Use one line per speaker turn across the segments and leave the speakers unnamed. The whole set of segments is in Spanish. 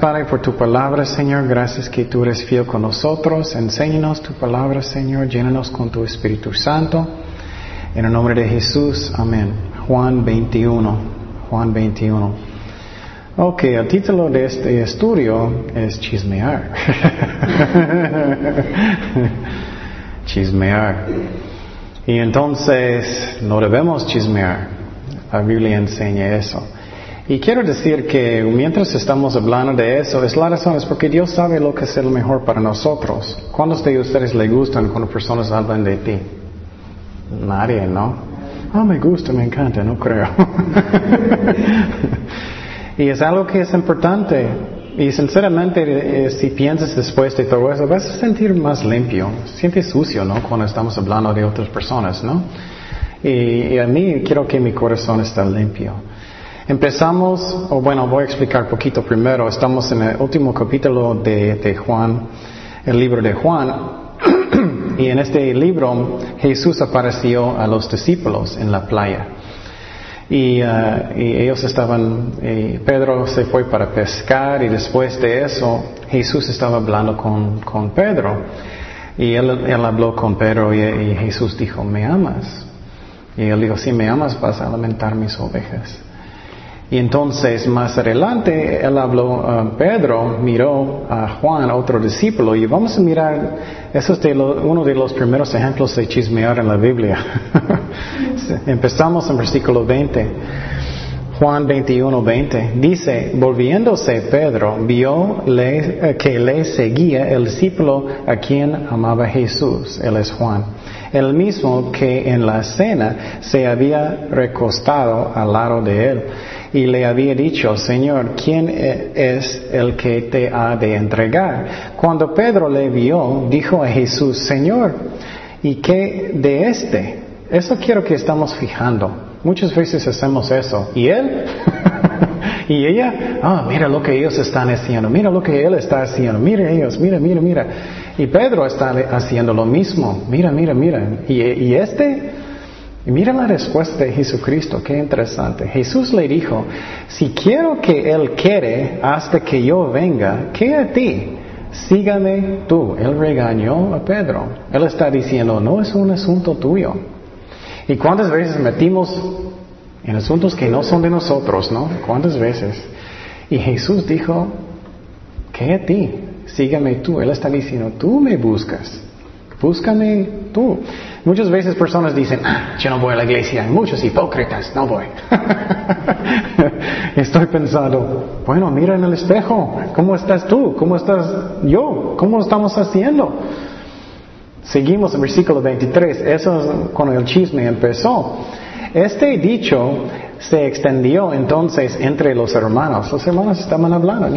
Padre por tu palabra, Señor. Gracias que tú eres fiel con nosotros. Enséñanos tu palabra, Señor. Llénanos con tu Espíritu Santo. En el nombre de Jesús, amén. Juan 21. Juan 21. Ok, el título de este estudio es chismear. chismear. Y entonces no debemos chismear. La Biblia enseña eso. Y quiero decir que mientras estamos hablando de eso, es la razón, es porque Dios sabe lo que es lo mejor para nosotros. ¿Cuántos de ustedes le gustan cuando personas hablan de ti? Nadie, ¿no? Ah, me gusta, me encanta, no creo. y es algo que es importante. Y sinceramente, eh, si piensas después de todo eso, vas a sentir más limpio. Sientes sucio, ¿no? Cuando estamos hablando de otras personas, ¿no? Y, y a mí quiero que mi corazón esté limpio. Empezamos, o bueno, voy a explicar poquito primero. Estamos en el último capítulo de, Juan, el libro de Juan. y en este libro Jesús apareció a los discípulos en la playa. Y, uh, ellos estaban, Pedro se fue para pescar y después de eso Jesús estaba hablando con, Pedro. Y él, habló con Pedro y, y Jesús dijo, ¿me amas? Y él dijo, si me amas vas a alimentar mis ovejas. Y entonces más adelante él habló, uh, Pedro miró a Juan, otro discípulo, y vamos a mirar, eso es uno de los primeros ejemplos de chismear en la Biblia. Empezamos en versículo 20. Juan 21, 20. Dice, volviéndose Pedro, vio eh, que le seguía el discípulo a quien amaba Jesús, él es Juan, el mismo que en la cena se había recostado al lado de él y le había dicho, Señor, ¿quién e-, es el que te ha de entregar? Cuando Pedro le vio, dijo a Jesús, Señor, ¿y qué de este? Eso quiero que estamos fijando. Muchas veces hacemos eso. ¿Y él? y ella, ah, mira lo que ellos están haciendo, mira lo que él está haciendo, mira ellos, mira, mira, mira. Y Pedro está haciendo lo mismo, mira, mira, mira. ¿Y, y este? Mira la respuesta de Jesucristo, qué interesante. Jesús le dijo, si quiero que Él quiere hasta que yo venga, ¿qué a ti? Sígame tú. Él regañó a Pedro. Él está diciendo, no es un asunto tuyo. ¿Y cuántas veces metimos en asuntos que no son de nosotros, no? ¿Cuántas veces? Y Jesús dijo, ¿qué a ti? Sígame tú. Él está diciendo, tú me buscas. Búscame tú. Muchas veces personas dicen, ah, yo no voy a la iglesia, hay muchos hipócritas, no voy. Estoy pensando, bueno, mira en el espejo, ¿cómo estás tú? ¿Cómo estás yo? ¿Cómo estamos haciendo? Seguimos en versículo 23, eso es cuando el chisme empezó. Este dicho se extendió entonces entre los hermanos. Los hermanos estaban hablando,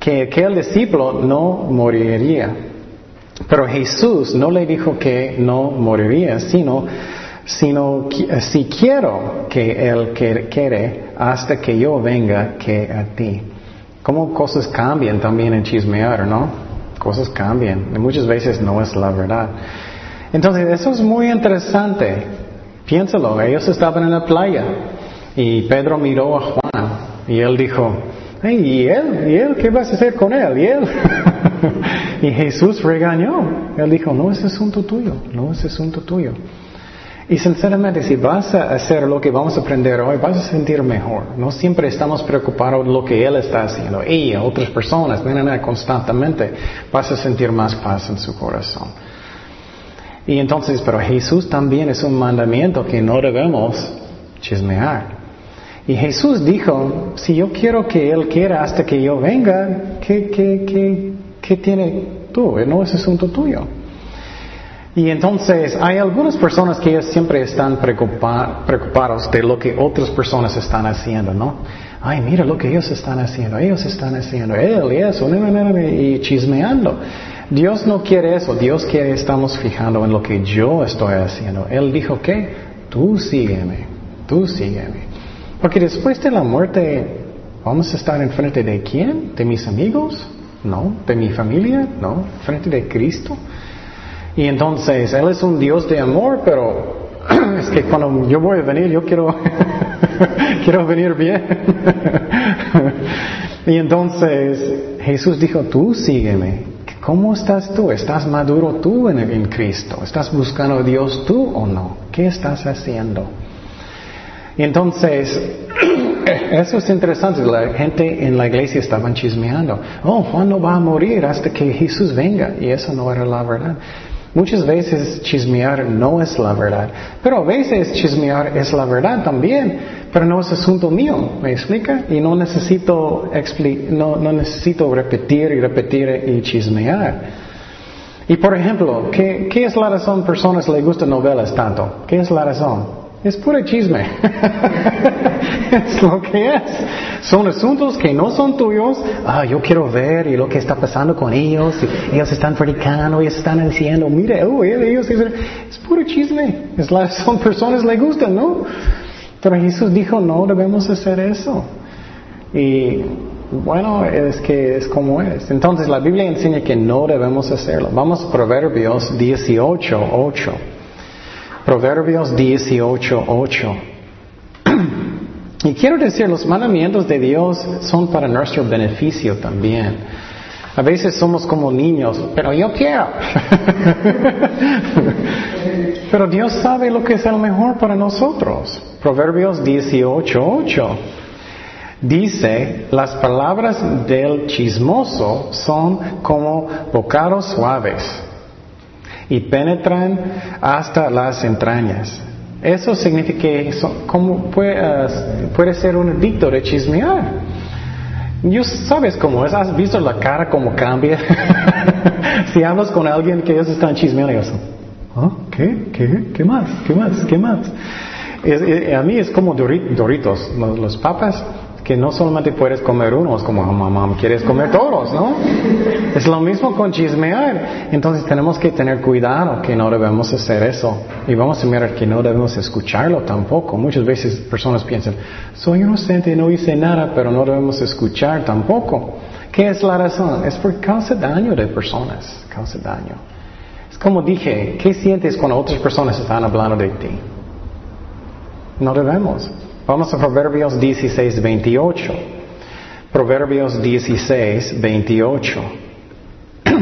que aquel discípulo no moriría. Pero Jesús no le dijo que no moriría, sino, sino si quiero que Él quiere hasta que yo venga que a ti. ¿Cómo cosas cambian también en chismear, no? Cosas cambian. Y muchas veces no es la verdad. Entonces, eso es muy interesante. Piénsalo, ellos estaban en la playa y Pedro miró a Juan y él dijo, ¿y él? ¿Y él? ¿Qué vas a hacer con él? ¿Y él? y Jesús regañó. Él dijo, no es asunto tuyo, no es asunto tuyo. Y sinceramente, si vas a hacer lo que vamos a aprender hoy, vas a sentir mejor. No siempre estamos preocupados de lo que Él está haciendo. Y otras personas, constantemente, vas a sentir más paz en su corazón. Y entonces, pero Jesús también es un mandamiento que no debemos chismear. Y Jesús dijo, si yo quiero que Él quiera hasta que yo venga, ¿qué, qué, qué, qué tiene tú? No es asunto tuyo. Y entonces hay algunas personas que siempre están preocupados de lo que otras personas están haciendo, ¿no? Ay, mira lo que ellos están haciendo, ellos están haciendo, él y eso, y chismeando. Dios no quiere eso, Dios quiere estamos fijando en lo que yo estoy haciendo. Él dijo que tú sígueme, tú sígueme. Porque después de la muerte, ¿vamos a estar enfrente de quién? ¿De mis amigos? No. ¿De mi familia? No. ¿Frente de Cristo? Y entonces, Él es un Dios de amor, pero es que cuando yo voy a venir, yo quiero, quiero venir bien. y entonces Jesús dijo, tú sígueme. ¿Cómo estás tú? ¿Estás maduro tú en, en Cristo? ¿Estás buscando a Dios tú o no? ¿Qué estás haciendo? Entonces, eso es interesante. La gente en la iglesia estaban chismeando. Oh, Juan no va a morir hasta que Jesús venga. Y eso no era la verdad. Muchas veces chismear no es la verdad, pero a veces chismear es la verdad también, pero no es asunto mío, ¿me explica? Y no necesito, no, no necesito repetir y repetir y chismear. Y por ejemplo, ¿qué, ¿qué, es la razón personas les gustan novelas tanto? ¿Qué es la razón? Es puro chisme. es lo que es. Son asuntos que no son tuyos. Ah, yo quiero ver y lo que está pasando con ellos. ellos están predicando, ellos están diciendo, mire, oh, ellos, es puro chisme. Es la, son personas le gustan, ¿no? Pero Jesús dijo, no debemos hacer eso. Y bueno, es que es como es. Entonces la Biblia enseña que no debemos hacerlo. Vamos a Proverbios 18, 8. Proverbios 18, 8. Y quiero decir, los mandamientos de Dios son para nuestro beneficio también. A veces somos como niños, pero yo quiero. pero Dios sabe lo que es el mejor para nosotros. Proverbios 18, 8. Dice, las palabras del chismoso son como bocados suaves y penetran hasta las entrañas. Eso significa que como puede, puede, ser un adicto de chismear. Yo sabes cómo es, has visto la cara cómo cambia. si hablas con alguien que ellos están chismeando, y ¿Ah? ¿qué? ¿Qué? ¿Qué más? ¿Qué más? ¿Qué más? a mí es como Doritos, los papas que no solamente puedes comer uno, es como, mamá, quieres comer todos, ¿no? Es lo mismo con chismear. Entonces tenemos que tener cuidado que no debemos hacer eso. Y vamos a mirar que no debemos escucharlo tampoco. Muchas veces personas piensan, soy inocente, no hice nada, pero no debemos escuchar tampoco. ¿Qué es la razón? Es por causa daño de personas, causa daño. Es como dije, ¿qué sientes cuando otras personas están hablando de ti? No debemos. Vamos a Proverbios 16, 28. Proverbios 16, 28.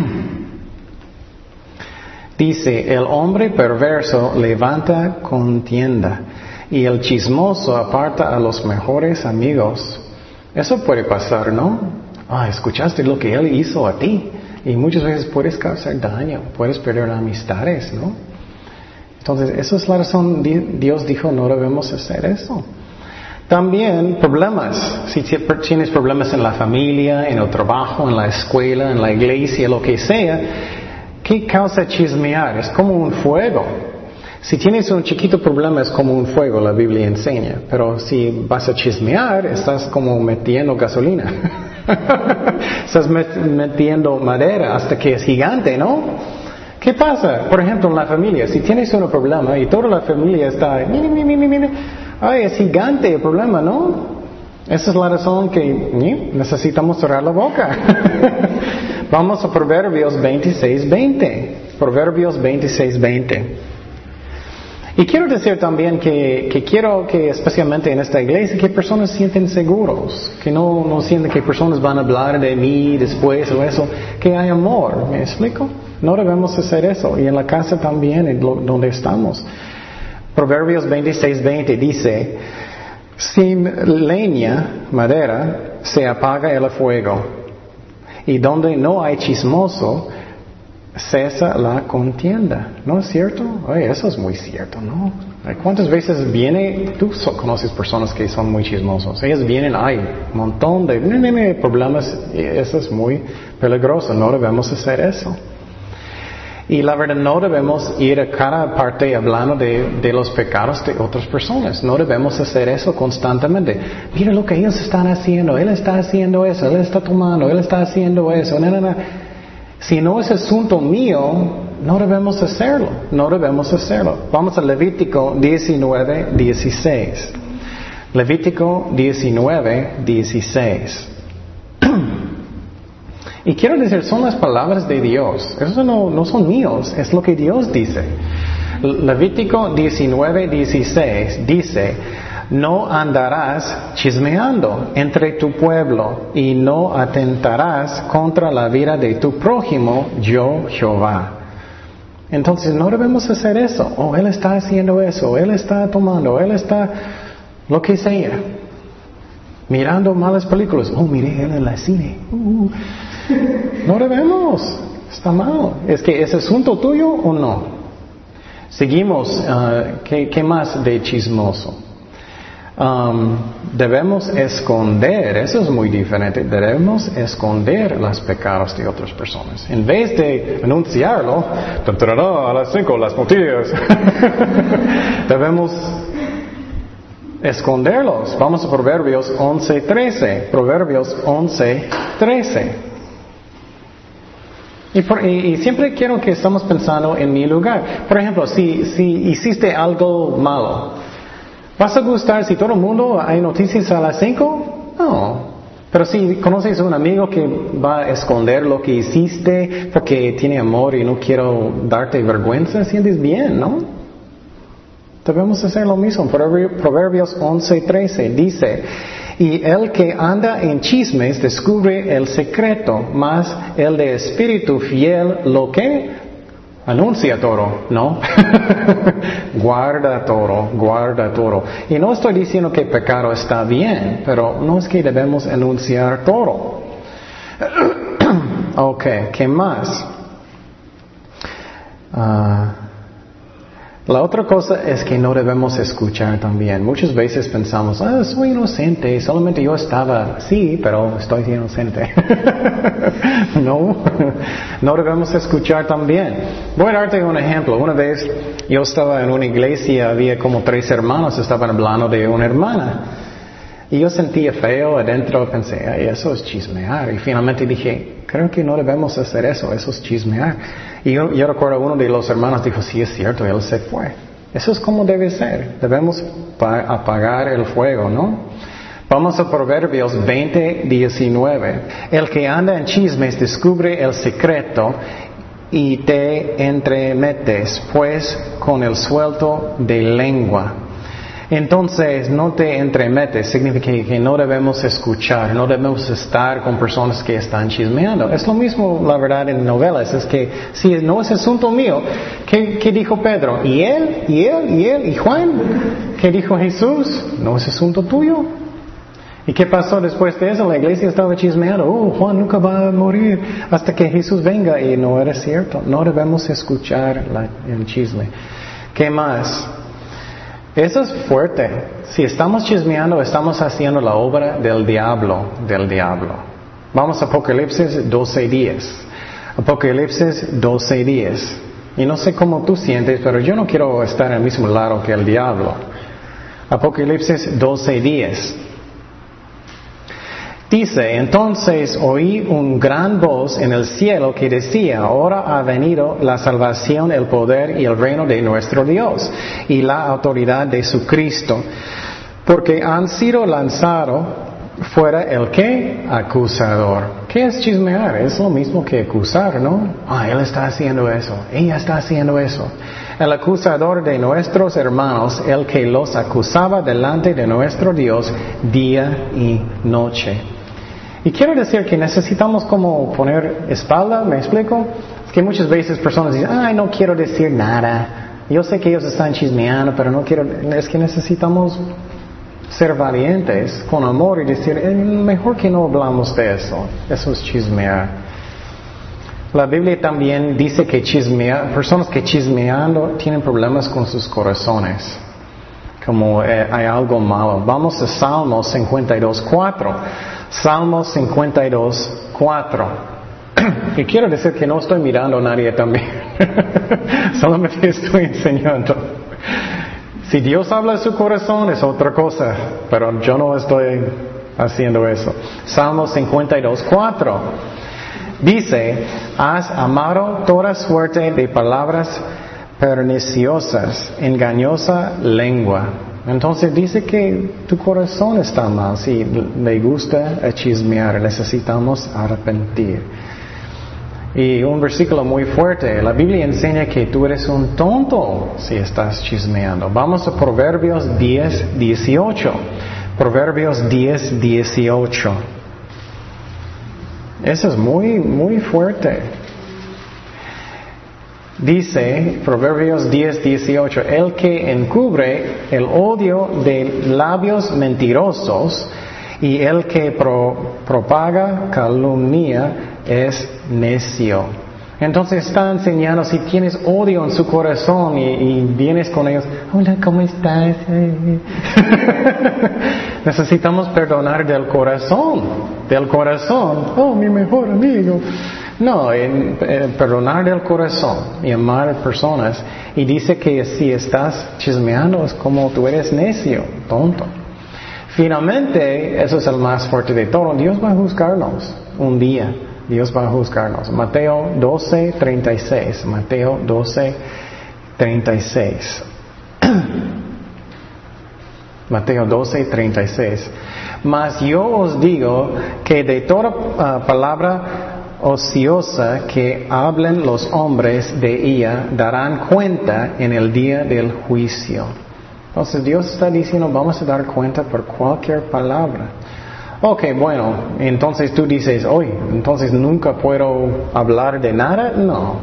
Dice, el hombre perverso levanta contienda y el chismoso aparta a los mejores amigos. Eso puede pasar, ¿no? Ah, escuchaste lo que él hizo a ti. Y muchas veces puedes causar daño, puedes perder amistades, ¿no? Entonces, esa es la razón, Dios dijo, no debemos hacer eso. También problemas. Si tienes problemas en la familia, en el trabajo, en la escuela, en la iglesia, lo que sea, ¿qué causa chismear? Es como un fuego. Si tienes un chiquito problema es como un fuego, la Biblia enseña. Pero si vas a chismear, estás como metiendo gasolina. estás metiendo madera hasta que es gigante, ¿no? ¿Qué pasa? Por ejemplo, en la familia, si tienes un problema y toda la familia está, Ay, es gigante el problema, ¿no? Esa es la razón que necesitamos cerrar la boca. Vamos a Proverbios 26, 20. Proverbios 26, 20. Y quiero decir también que, quiero que especialmente en esta iglesia que personas sienten seguros, que no, no sienten que personas van a hablar de mí después o eso, que hay amor, ¿me explico? No debemos hacer eso y en la casa también, donde estamos. Proverbios 26, 20 dice, sin leña, madera, se apaga el fuego. Y donde no hay chismoso, cesa la contienda. ¿No es cierto? Ay, eso es muy cierto, ¿no? ¿Cuántas veces viene, tú conoces personas que son muy chismosos? Ellas vienen, hay un montón de problemas, eso es muy peligroso, no debemos hacer eso. Y la verdad no debemos ir a cada parte hablando de, los pecados de otras personas. No debemos hacer eso constantemente. Mira lo que ellos están haciendo. Él está haciendo eso. Él está tomando. Él está haciendo eso. Si no es asunto mío, no debemos hacerlo. No debemos hacerlo. Vamos a Levítico 19, 16. Levítico 19, 16. Y quiero decir, son las palabras de Dios. Eso no, no son míos, es lo que Dios dice. Levítico 19, 16 dice, no andarás chismeando entre tu pueblo y no atentarás contra la vida de tu prójimo, yo Jehová. Entonces no debemos hacer eso. Oh, él está haciendo eso, él está tomando, él está lo que sea. Mirando malas películas. Oh, mire él en la cine. Uh. no debemos. Está mal. Es que es asunto tuyo o no. Seguimos. Uh, ¿qué, más de chismoso? Debemos esconder, eso es muy diferente, debemos esconder los pecados de otras personas. En vez de anunciarlo, a las cinco las noticias, debemos esconderlos. Vamos a Proverbios 11.13. Proverbios 11.13. Y, y, siempre quiero que estamos pensando en mi lugar. Por ejemplo, si, si hiciste algo malo, ¿vas a gustar si todo el mundo hay noticias a las 5? No. Pero si conoces a un amigo que va a esconder lo que hiciste porque tiene amor y no quiero darte vergüenza, sientes bien, ¿no? Debemos hacer lo mismo. Proverbios 11:13 dice, y el que anda en chismes descubre el secreto, más el de espíritu fiel lo que anuncia todo, ¿no? guarda todo, guarda todo. Y no estoy diciendo que pecado está bien, pero no es que debemos anunciar todo. ok, ¿qué más? Ah, la otra cosa es que no debemos escuchar también. Muchas veces pensamos, ah, soy inocente, solamente yo estaba, sí, pero estoy inocente. no, no debemos escuchar también. Voy a darte un ejemplo. Una vez yo estaba en una iglesia, había como tres hermanos, estaban hablando de una hermana. Y yo sentía feo adentro, pensé, Ay, eso es chismear. Y finalmente dije, creo que no debemos hacer eso, eso es chismear. Y yo, recuerdo uno de los hermanos dijo, sí es cierto, él se fue. Eso es como debe ser. Debemos apagar el fuego, ¿no? Vamos a Proverbios 20, 19. El que anda en chismes descubre el secreto y te entremetes, pues con el suelto de lengua. Entonces, no te entremetes, significa que no debemos escuchar, no debemos estar con personas que están chismeando. Es lo mismo, la verdad, en novelas, es que si no es asunto mío, ¿qué, dijo Pedro? ¿Y él? ¿Y él? ¿Y él? ¿Y Juan? ¿Qué dijo Jesús? No es asunto tuyo. ¿Y qué pasó después de eso? La iglesia estaba chismeando, oh, Juan nunca va a morir hasta que Jesús venga. Y no era cierto, no debemos escuchar el chisme. ¿Qué más? Eso es fuerte. Si estamos chismeando, estamos haciendo la obra del diablo, del diablo. Vamos a Apocalipsis 12 días. Apocalipsis 12 días. Y no sé cómo tú sientes, pero yo no quiero estar en el mismo lado que el diablo. Apocalipsis 12 días. Dice, entonces oí un gran voz en el cielo que decía, ahora ha venido la salvación, el poder y el reino de nuestro Dios y la autoridad de su Cristo, porque han sido lanzados fuera el que acusador. ¿Qué es chismear? Es lo mismo que acusar, ¿no? Ah, él está haciendo eso, ella está haciendo eso. El acusador de nuestros hermanos, el que los acusaba delante de nuestro Dios día y noche. Y quiero decir que necesitamos como poner espalda, ¿me explico? Es que muchas veces personas dicen, ay, no quiero decir nada. Yo sé que ellos están chismeando, pero no quiero, es que necesitamos ser valientes con amor y decir, eh, mejor que no hablamos de eso. Eso es chismear. La Biblia también dice que chismear, personas que chismeando tienen problemas con sus corazones. Como eh, hay algo malo. Vamos a Salmos 52, 4. Salmos 52, 4. Y quiero decir que no estoy mirando a nadie también. Solamente estoy enseñando. Si Dios habla de su corazón es otra cosa, pero yo no estoy haciendo eso. Salmos 52, 4. Dice, has amado toda suerte de palabras perniciosas, engañosa lengua. Entonces dice que tu corazón está mal. Si le gusta chismear, necesitamos arrepentir. Y un versículo muy fuerte. La Biblia enseña que tú eres un tonto si estás chismeando. Vamos a Proverbios 10, 18. Proverbios 10, 18. Eso es muy, muy fuerte. Dice Proverbios 10, 18, el que encubre el odio de labios mentirosos y el que propaga calumnia es necio. Entonces está enseñando, si tienes odio en su corazón y, vienes con ellos, hola, ¿cómo estás? Necesitamos perdonar del corazón, del corazón, oh, mi mejor amigo. No, en, perdonar del corazón y amar a personas. Y dice que si estás chismeando es como tú eres necio, tonto. Finalmente, eso es el más fuerte de todo. Dios va a juzgarnos un día. Dios va a juzgarnos. Mateo 12, 36. Mateo 12, 36. Mateo 12, 36. Mas yo os digo que de toda ah, palabra ociosa que hablen los hombres de ella darán cuenta en el día del juicio. Entonces Dios está diciendo, vamos a dar cuenta por cualquier palabra. Ok, bueno, entonces tú dices, hoy, entonces nunca puedo hablar de nada. No,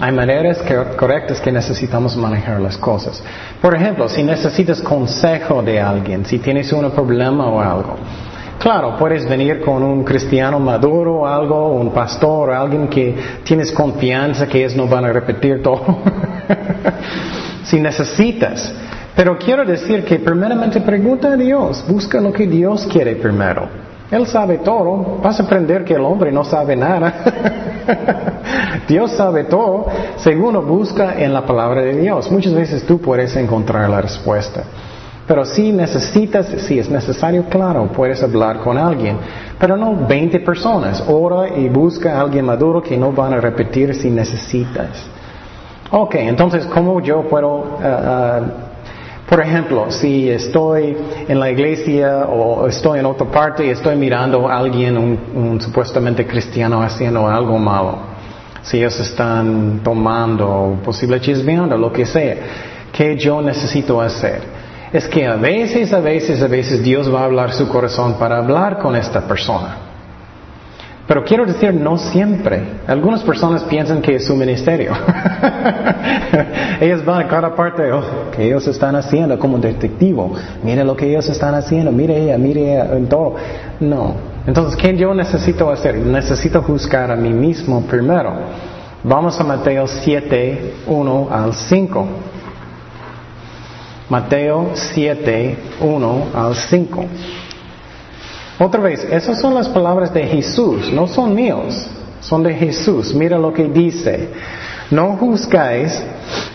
hay maneras correctas que necesitamos manejar las cosas. Por ejemplo, si necesitas consejo de alguien, si tienes un problema o algo, claro, puedes venir con un cristiano maduro o algo, un pastor alguien que tienes confianza que ellos no van a repetir todo. si necesitas. Pero quiero decir que primeramente pregunta a Dios, busca lo que Dios quiere primero. Él sabe todo, vas a aprender que el hombre no sabe nada. Dios sabe todo. Segundo, busca en la palabra de Dios. Muchas veces tú puedes encontrar la respuesta. Pero si necesitas, si es necesario, claro, puedes hablar con alguien. Pero no 20 personas. Ora y busca a alguien maduro que no van a repetir si necesitas. Ok, entonces, ¿cómo yo puedo eh, eh, por ejemplo, si estoy en la iglesia o estoy en otra parte y estoy mirando a alguien, un, supuestamente cristiano, haciendo algo malo, si ellos están tomando, posible chismeando, lo que sea, ¿qué yo necesito hacer? Es que a veces, a veces, a veces Dios va a hablar su corazón para hablar con esta persona. Pero quiero decir, no siempre. Algunas personas piensan que es su ministerio. ellos van a cada parte, oh, que ellos están haciendo como detectivo. Mire lo que ellos están haciendo, mire ella, mire ella, en todo. No. Entonces, ¿qué yo necesito hacer? Necesito juzgar a mí mismo primero. Vamos a Mateo 7, 1 al 5. Mateo 7, 1 al 5. Otra vez, esas son las palabras de Jesús, no son míos, son de Jesús. Mira lo que dice. No juzgáis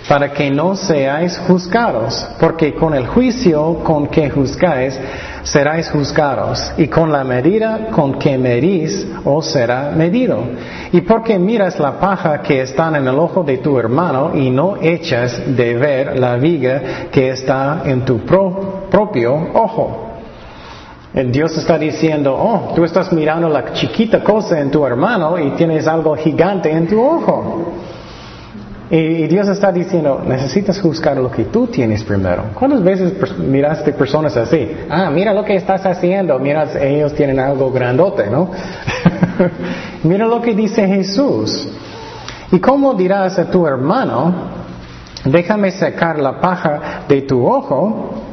para que no seáis juzgados, porque con el juicio con que juzgáis seráis juzgados, y con la medida con que medís os será medido. Y porque miras la paja que está en el ojo de tu hermano y no echas de ver la viga que está en tu propio ojo. Dios está diciendo, oh, tú estás mirando la chiquita cosa en tu hermano y tienes algo gigante en tu ojo. Y, Dios está diciendo, necesitas juzgar lo que tú tienes primero. ¿Cuántas veces miraste personas así? Ah, mira lo que estás haciendo, mira, ellos tienen algo grandote, ¿no? mira lo que dice Jesús. ¿Y cómo dirás a tu hermano, déjame sacar la paja de tu ojo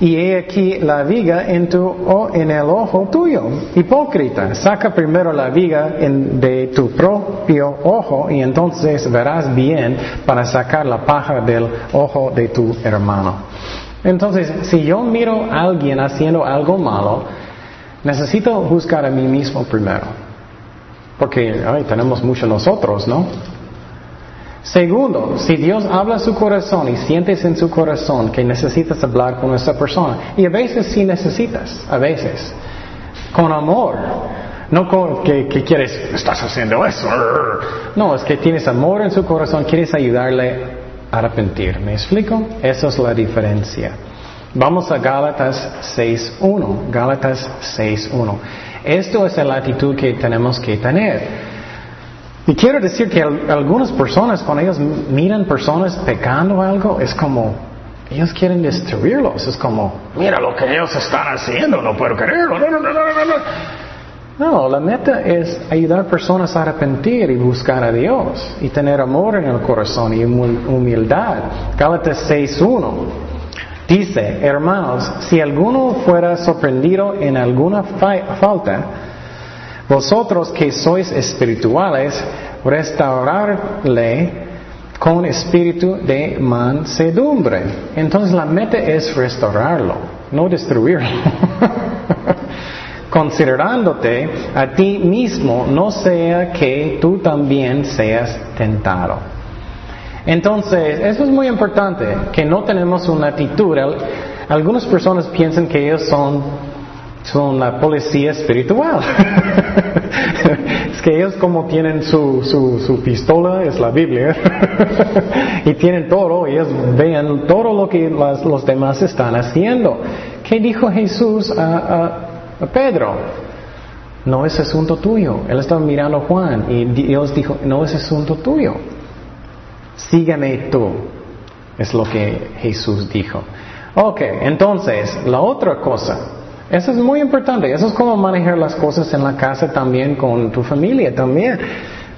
y he aquí la viga en, tu, en el ojo tuyo. Hipócrita, saca primero la viga de tu propio ojo y entonces verás bien para sacar la paja del ojo de tu hermano. Entonces, si yo miro a alguien haciendo algo malo, necesito buscar a mí mismo primero. Porque ay, tenemos mucho nosotros, ¿no? Segundo, si Dios habla a su corazón y sientes en su corazón que necesitas hablar con esa persona, y a veces sí necesitas, a veces, con amor, no con que, quieres, estás haciendo eso. No, es que tienes amor en su corazón, quieres ayudarle a arrepentir. ¿Me explico? Esa es la diferencia. Vamos a Gálatas 6.1. Gálatas 6.1. Esto es la actitud que tenemos que tener. Y quiero decir que algunas personas, cuando ellos miran personas pecando algo, es como, ellos quieren destruirlos. Es como, mira lo que ellos están haciendo, no puedo creerlo. No, no, no, no, no. No, la meta es ayudar a personas a arrepentir y buscar a Dios y tener amor en el corazón y humildad. Gálatas 6.1 dice, hermanos, si alguno fuera sorprendido en alguna falta, vosotros que sois espirituales, restaurarle con espíritu de mansedumbre. Entonces la meta es restaurarlo, no destruirlo. considerándote a ti mismo, no sea que tú también seas tentado. Entonces, eso es muy importante, que no tenemos una actitud. Algunas personas piensan que ellos son, son la policía espiritual. es que ellos como tienen su, su, pistola, es la Biblia, y tienen todo, ellos ven todo lo que los demás están haciendo. ¿Qué dijo Jesús a Pedro, no es asunto tuyo. Él estaba mirando a Juan y Dios dijo, no es asunto tuyo. Sígueme tú. Es lo que Jesús dijo. Ok, entonces, la otra cosa. Eso es muy importante. Eso es como manejar las cosas en la casa también con tu familia también.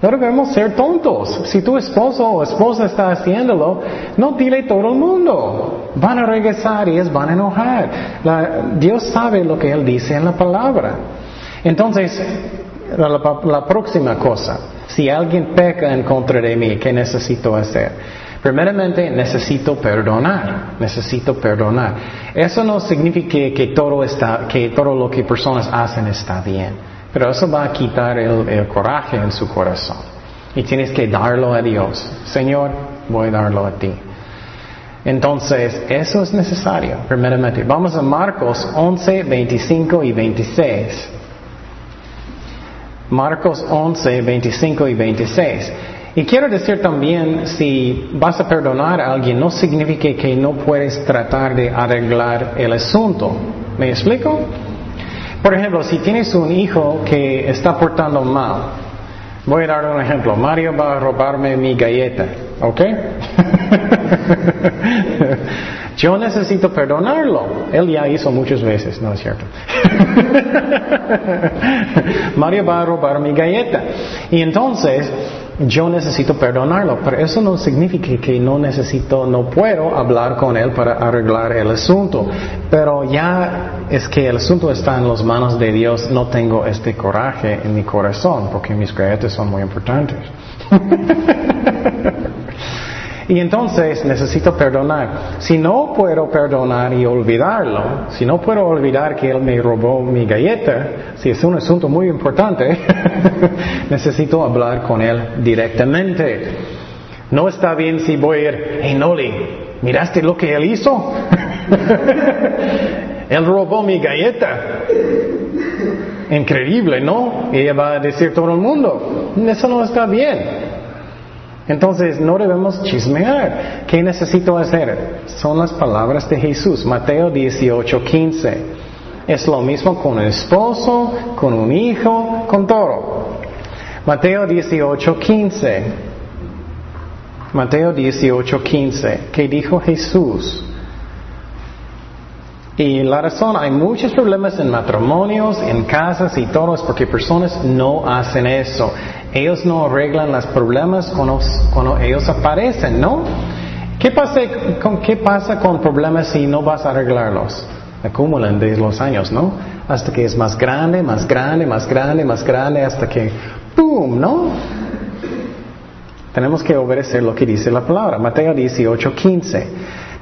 No debemos ser tontos. Si tu esposo o esposa está haciéndolo, no dile todo el mundo. Van a regresar y ellos van a enojar. Dios sabe lo que Él dice en la palabra. Entonces, la, próxima cosa, si alguien peca en contra de mí, ¿qué necesito hacer? Primeramente, necesito perdonar, necesito perdonar. Eso no significa que, todo, está, que todo lo que personas hacen está bien. Pero eso va a quitar el, coraje en su corazón. Y tienes que darlo a Dios. Señor, voy a darlo a ti. Entonces, eso es necesario, primeramente. Vamos a Marcos 11, 25 y 26. Marcos 11, 25 y 26. Y quiero decir también, si vas a perdonar a alguien, no significa que no puedes tratar de arreglar el asunto. ¿Me explico? Por ejemplo, si tienes un hijo que está portando mal, voy a dar un ejemplo. Mario va a robarme mi galleta, ¿ok? Yo necesito perdonarlo. Él ya hizo muchas veces, ¿no es cierto? Mario va a robar mi galleta. Y entonces, yo necesito perdonarlo, pero eso no significa que no necesito, no puedo hablar con él para arreglar el asunto. Pero ya es que el asunto está en las manos de Dios, no tengo este coraje en mi corazón, porque mis galletas son muy importantes. Y entonces necesito perdonar. Si no puedo perdonar y olvidarlo, si no puedo olvidar que él me robó mi galleta, si es un asunto muy importante, necesito hablar con él directamente. No está bien si voy a ir, hey Noli, ¿miraste lo que él hizo? él robó mi galleta. Increíble, ¿no? Ella va a decir todo el mundo, eso no está bien. Entonces no debemos chismear. ¿Qué necesito hacer? Son las palabras de Jesús. Mateo 18, 15. Es lo mismo con un esposo, con un hijo, con todo. Mateo 18, 15. Mateo 18, 15. ¿Qué dijo Jesús? Y la razón, hay muchos problemas en matrimonios, en casas y todo, es porque personas no hacen eso. Ellos no arreglan los problemas cuando, ellos aparecen, ¿no? ¿Qué pasa, con, ¿Qué pasa con problemas si no vas a arreglarlos? Acumulan de los años, ¿no? Hasta que es más grande, más grande, más grande, más grande, hasta que ¡pum! ¿no? Tenemos que obedecer lo que dice la palabra. Mateo 18, 15.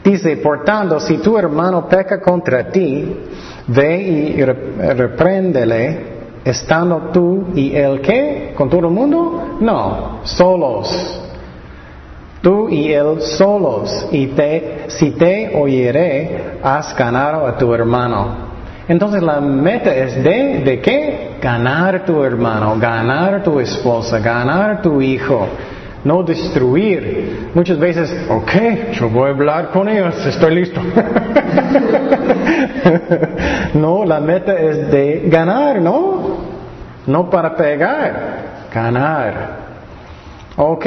Dice, por tanto, si tu hermano peca contra ti, ve y repréndele, estando tú y él qué? ¿Con todo el mundo? No, solos. Tú y él solos. Y te, si te oyere, has ganado a tu hermano. Entonces la meta es de, ¿de qué? Ganar tu hermano, ganar tu esposa, ganar tu hijo no destruir. Muchas veces, ok, yo voy a hablar con ellos, estoy listo. no, la meta es de ganar, ¿no? No para pegar, ganar. Ok,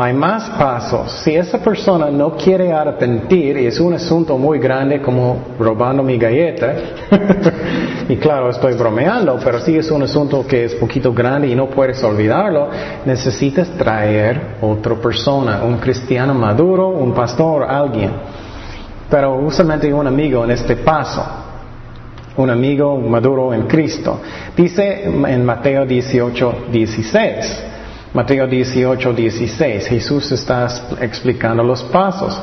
hay más pasos. Si esa persona no quiere arrepentir y es un asunto muy grande como robando mi galleta, y claro, estoy bromeando, pero si es un asunto que es poquito grande y no puedes olvidarlo, necesitas traer otra persona, un cristiano maduro, un pastor, alguien. Pero usualmente un amigo en este paso un amigo maduro en Cristo. Dice en Mateo 18, 16. Mateo 18, 16. Jesús está explicando los pasos.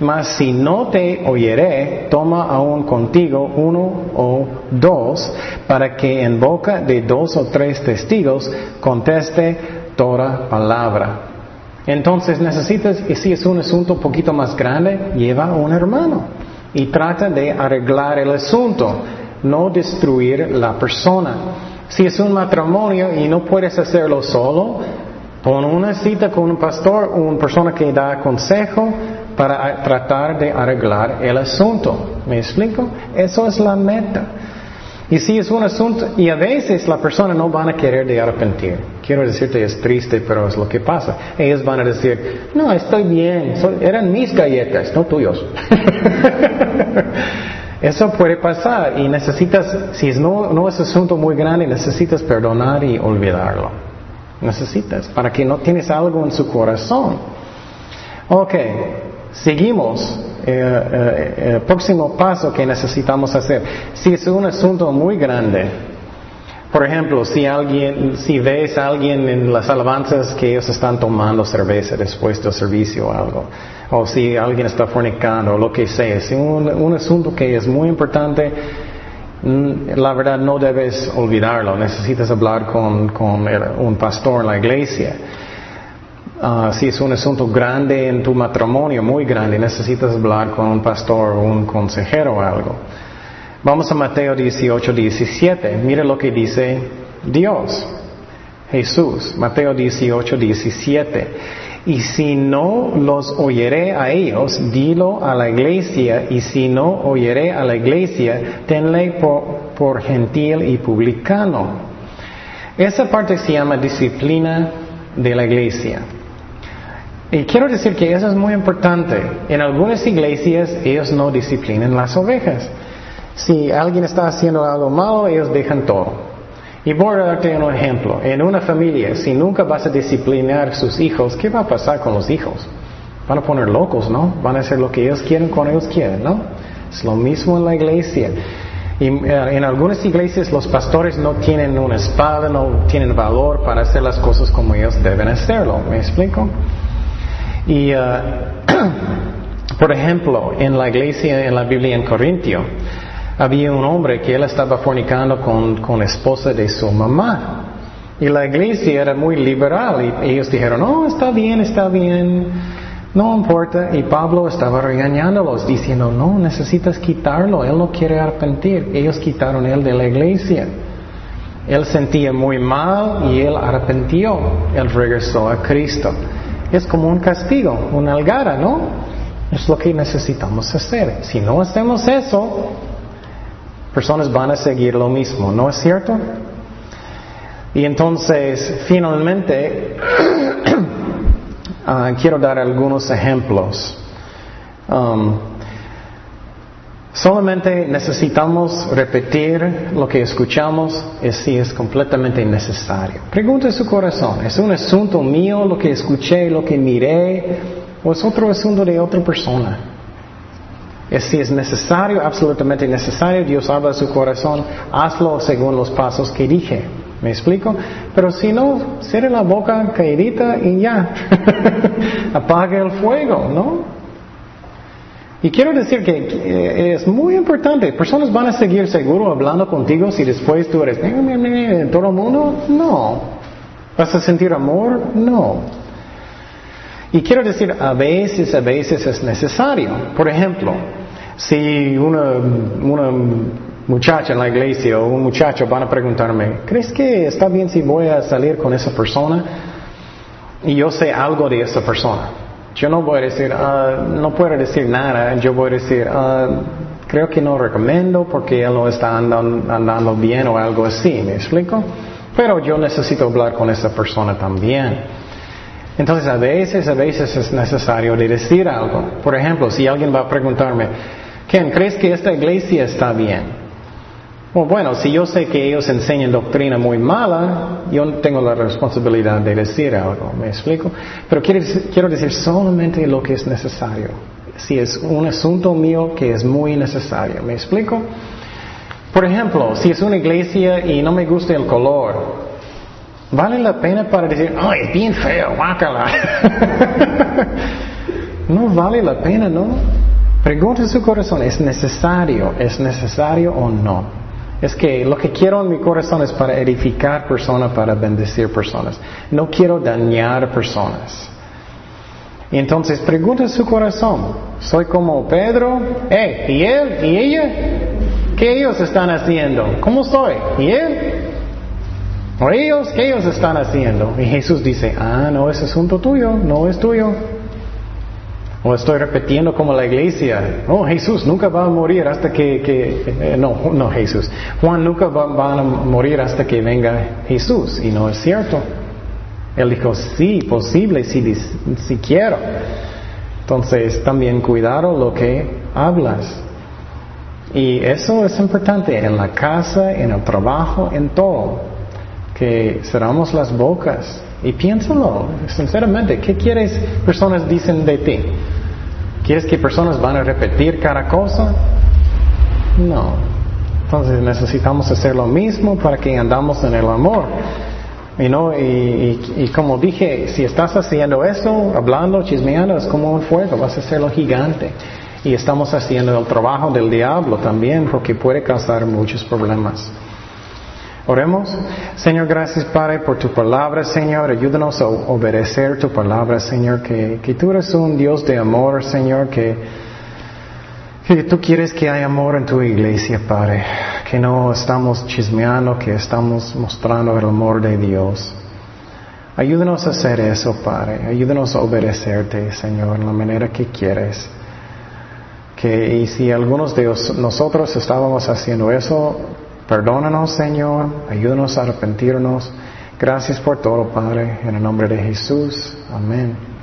Mas si no te oyeré, toma aún contigo uno o dos, para que en boca de dos o tres testigos conteste toda palabra. Entonces necesitas, y si es un asunto un poquito más grande, lleva a un hermano y trata de arreglar el asunto, no destruir la persona. Si es un matrimonio y no puedes hacerlo solo, Pon una cita con un pastor o una persona que da consejo para tratar de arreglar el asunto. ¿Me explico? Eso es la meta. Y si es un asunto, y a veces la persona no van a querer arrepentir. Quiero decirte, es triste, pero es lo que pasa. Ellos van a decir, no, estoy bien, eran mis galletas, no tuyos. Eso puede pasar y necesitas, si no, no es asunto muy grande, necesitas perdonar y olvidarlo. Necesitas, para que no tienes algo en su corazón. Ok, seguimos. El eh, eh, eh, próximo paso que necesitamos hacer. Si es un asunto muy grande, por ejemplo, si si ves a alguien en las alabanzas que ellos están tomando cerveza después del servicio o algo, o si alguien está fornicando o lo que sea, es un, un asunto que es muy importante, la verdad no debes olvidarlo, necesitas hablar con, un pastor en la iglesia. Ah, si es un asunto grande en tu matrimonio, muy grande, necesitas hablar con un pastor un consejero o algo. Vamos a Mateo 18, 17. Mira lo que dice Dios, Jesús. Mateo 18, 17. Y si no los oyeré a ellos, dilo a la iglesia, y si no oyeré a la iglesia, tenle por, gentil y publicano. Esa parte se llama disciplina de la iglesia. Y quiero decir que eso es muy importante. En algunas iglesias ellos no disciplinan las ovejas. Si alguien está haciendo algo malo, ellos dejan todo. Y voy a darte un ejemplo. En una familia, si nunca vas a disciplinar a sus hijos, ¿qué va a pasar con los hijos? Van a poner locos, ¿no? Van a hacer lo que ellos quieren cuando ellos quieren, ¿no? Es lo mismo en la iglesia. Eh, en algunas iglesias los pastores no tienen una espada, no tienen valor para hacer las cosas como ellos deben hacerlo. ¿Me explico? Y, eh, por ejemplo, en la iglesia, en la Biblia en Corintio, había un hombre que él estaba fornicando con, con esposa de su mamá. Y la iglesia era muy liberal y ellos dijeron, no, está bien, está bien, no importa. Y Pablo estaba regañándolos diciendo, no, necesitas quitarlo, él no quiere arrepentir. Ellos quitaron él de la iglesia. Él sentía muy mal y él arrepintió. Él regresó a Cristo. Es como un castigo, una algara, ¿no? Es lo que necesitamos hacer. Si no hacemos eso, personas van a seguir lo mismo, ¿no es cierto? Y entonces, finalmente, ah, quiero dar algunos ejemplos. Um, solamente necesitamos repetir lo que escuchamos si es completamente necesario. Pregunte su corazón, ¿es un asunto mío lo que escuché, lo que miré, o es otro asunto de otra persona? Si es necesario, absolutamente necesario, Dios habla su corazón, hazlo según los pasos que dije. ¿Me explico? Pero si no, cierre la boca caídita y ya. Apague el fuego, ¿no? Y quiero decir que es muy importante. Personas van a seguir seguro hablando contigo si después tú eres todo el mundo. No. ¿Vas a sentir amor? No. Y quiero decir, a veces, a veces es necesario. Por ejemplo, si una, una muchacha en la iglesia o un muchacho van a preguntarme, ¿crees que está bien si voy a salir con esa persona? Y yo sé algo de esa persona. Yo no voy a decir, uh, no puedo decir nada, yo voy a decir, uh, creo que no recomiendo porque él no está andando, andando bien o algo así, ¿me explico? Pero yo necesito hablar con esa persona también. Entonces a veces, a veces es necesario decir algo. Por ejemplo, si alguien va a preguntarme, Ken, ¿crees que esta iglesia está bien? bueno, si yo sé que ellos enseñan doctrina muy mala, yo tengo la responsabilidad de decir algo, ¿me explico? Pero quiero decir solamente lo que es necesario. Si es un asunto mío que es muy necesario, ¿me explico? Por ejemplo, si es una iglesia y no me gusta el color, ¿vale la pena para decir, ay, es bien feo, guácala? no vale la pena, ¿no? Pregunta en su corazón, ¿es necesario? ¿Es necesario o no? Es que lo que quiero en mi corazón es para edificar personas, para bendecir personas. No quiero dañar personas. Y entonces pregunta su corazón, ¿soy como Pedro? Eh, ¿Y él? ¿Y ella? ¿Qué ellos están haciendo? ¿Cómo soy? ¿Y él? ¿O ellos? ¿Qué ellos están haciendo? Y Jesús dice, ah, no es asunto tuyo, no es tuyo. O estoy repitiendo como la iglesia, oh Jesús nunca va a morir hasta que, eh, no, no Jesús, Juan nunca va, a morir hasta que venga Jesús. Y no es cierto. Él dijo, sí, posible, si, si quiero. Entonces también cuidado lo que hablas. Y eso es importante en la casa, en el trabajo, en todo. Que cerramos las bocas. Y piénsalo, sinceramente, ¿qué quieres personas dicen de ti? ¿Quieres que personas van a repetir cada cosa? No. Entonces necesitamos hacer lo mismo para que andamos en el amor. Y, no, y, como dije, si estás haciendo eso, hablando, chismeando, es como un fuego, vas a hacerlo gigante. Y estamos haciendo el trabajo del diablo también porque puede causar muchos problemas. Oremos. Señor, gracias Padre por tu palabra, Señor. Ayúdanos a obedecer tu palabra, Señor. Que, tú eres un Dios de amor, Señor. Que, que tú quieres que haya amor en tu iglesia, Padre. Que no estamos chismeando, que estamos mostrando el amor de Dios. Ayúdanos a hacer eso, Padre. Ayúdanos a obedecerte, Señor, en la manera que quieres. Que, y si algunos de nosotros estábamos haciendo eso, Perdónanos, Señor, ayúdanos a arrepentirnos. Gracias por todo, Padre, en el nombre de Jesús. Amén.